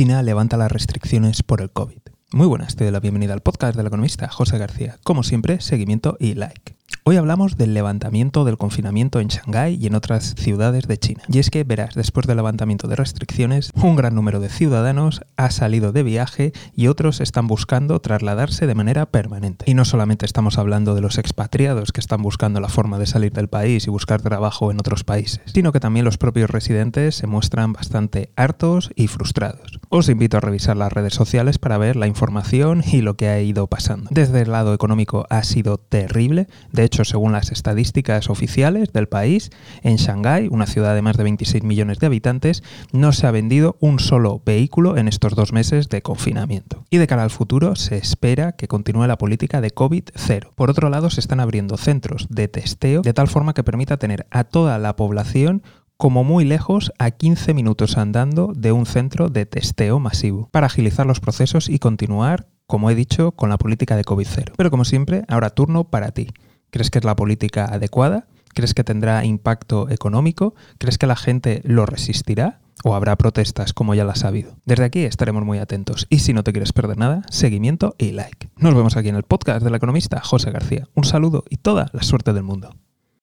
China levanta las restricciones por el COVID. Muy buenas, te doy la bienvenida al podcast del economista José García. Como siempre, seguimiento y like. Hoy hablamos del levantamiento del confinamiento en Shanghái y en otras ciudades de China. Y es que verás, después del levantamiento de restricciones, un gran número de ciudadanos ha salido de viaje y otros están buscando trasladarse de manera permanente. Y no solamente estamos hablando de los expatriados que están buscando la forma de salir del país y buscar trabajo en otros países, sino que también los propios residentes se muestran bastante hartos y frustrados. Os invito a revisar las redes sociales para ver la información y lo que ha ido pasando. Desde el lado económico ha sido terrible, de hecho según las estadísticas oficiales del país, en Shanghái, una ciudad de más de 26 millones de habitantes, no se ha vendido un solo vehículo en estos dos meses de confinamiento. Y de cara al futuro, se espera que continúe la política de COVID-0. Por otro lado, se están abriendo centros de testeo de tal forma que permita tener a toda la población como muy lejos a 15 minutos andando de un centro de testeo masivo, para agilizar los procesos y continuar, como he dicho, con la política de COVID-0. Pero como siempre, ahora turno para ti. ¿Crees que es la política adecuada? ¿Crees que tendrá impacto económico? ¿Crees que la gente lo resistirá? ¿O habrá protestas como ya las ha habido? Desde aquí estaremos muy atentos. Y si no te quieres perder nada, seguimiento y like. Nos vemos aquí en el podcast del economista José García. Un saludo y toda la suerte del mundo.